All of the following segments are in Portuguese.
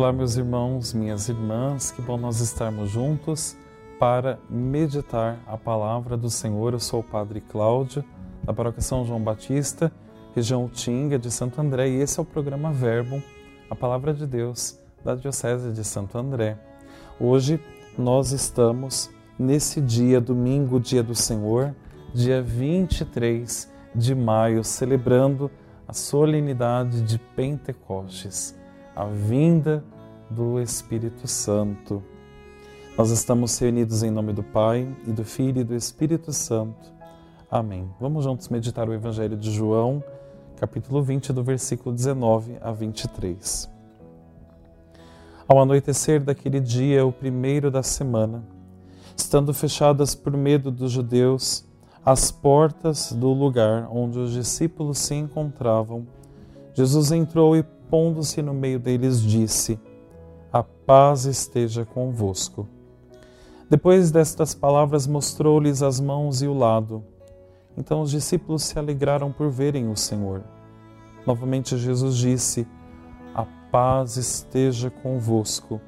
Olá, meus irmãos, minhas irmãs, que bom nós estarmos juntos para meditar a palavra do Senhor. Eu sou o Padre Cláudio, da Paróquia São João Batista, região Tinga de Santo André, e esse é o programa Verbo, a palavra de Deus da Diocese de Santo André. Hoje nós estamos nesse dia, domingo, dia do Senhor, dia 23 de maio, celebrando a solenidade de Pentecostes a vinda do Espírito Santo. Nós estamos reunidos em nome do Pai e do Filho e do Espírito Santo. Amém. Vamos juntos meditar o Evangelho de João, capítulo 20, do versículo 19 a 23. Ao anoitecer daquele dia, o primeiro da semana, estando fechadas por medo dos judeus as portas do lugar onde os discípulos se encontravam, Jesus entrou e pondo-se no meio deles, disse: A paz esteja convosco. Depois destas palavras, mostrou-lhes as mãos e o lado. Então os discípulos se alegraram por verem o Senhor. Novamente Jesus disse: A paz esteja convosco.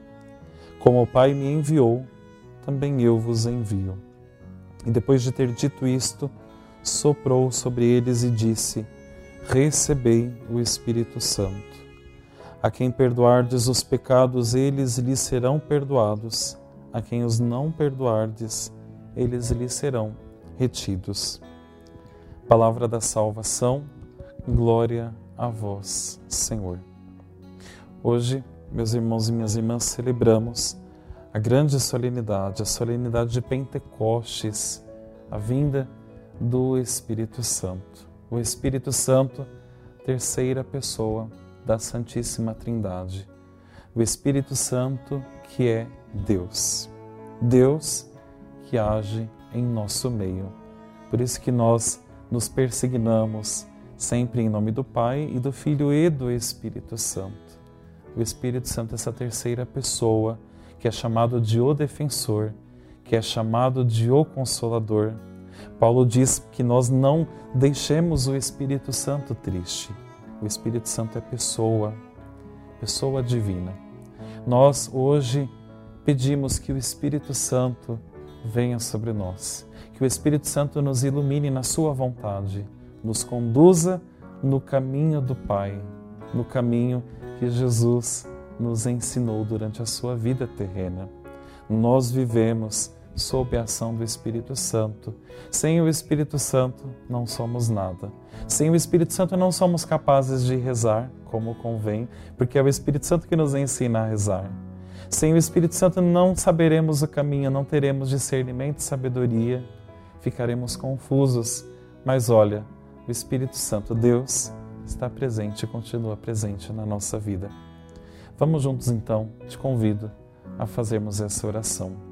Como o Pai me enviou, também eu vos envio. E depois de ter dito isto, soprou sobre eles e disse: Recebei o Espírito Santo. A quem perdoardes os pecados, eles lhes serão perdoados. A quem os não perdoardes, eles lhes serão retidos. Palavra da salvação, glória a vós, Senhor. Hoje, meus irmãos e minhas irmãs, celebramos a grande solenidade, a solenidade de Pentecostes, a vinda do Espírito Santo. O Espírito Santo, terceira pessoa da Santíssima Trindade, o Espírito Santo, que é Deus. Deus que age em nosso meio. Por isso que nós nos persignamos sempre em nome do Pai e do Filho e do Espírito Santo. O Espírito Santo é essa terceira pessoa que é chamado de o defensor, que é chamado de o consolador. Paulo diz que nós não deixemos o Espírito Santo triste. O Espírito Santo é pessoa, pessoa divina. Nós hoje pedimos que o Espírito Santo venha sobre nós, que o Espírito Santo nos ilumine na Sua vontade, nos conduza no caminho do Pai, no caminho que Jesus nos ensinou durante a sua vida terrena. Nós vivemos sob a ação do Espírito Santo. Sem o Espírito Santo não somos nada. Sem o Espírito Santo não somos capazes de rezar como convém, porque é o Espírito Santo que nos ensina a rezar. Sem o Espírito Santo não saberemos o caminho, não teremos discernimento e sabedoria, ficaremos confusos. Mas olha, o Espírito Santo, Deus, está presente e continua presente na nossa vida. Vamos juntos então, te convido a fazermos essa oração.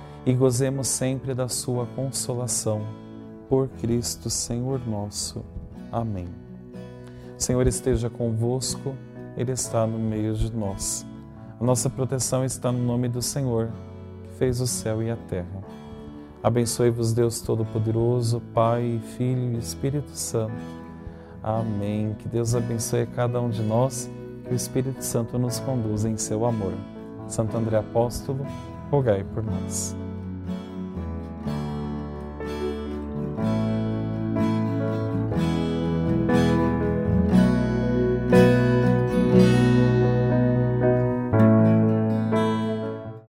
e gozemos sempre da Sua consolação. Por Cristo, Senhor nosso. Amém. Senhor esteja convosco, Ele está no meio de nós. A nossa proteção está no nome do Senhor, que fez o céu e a terra. Abençoe-vos, Deus Todo-Poderoso, Pai, Filho e Espírito Santo. Amém. Que Deus abençoe a cada um de nós, que o Espírito Santo nos conduza em seu amor. Santo André Apóstolo, rogai por nós.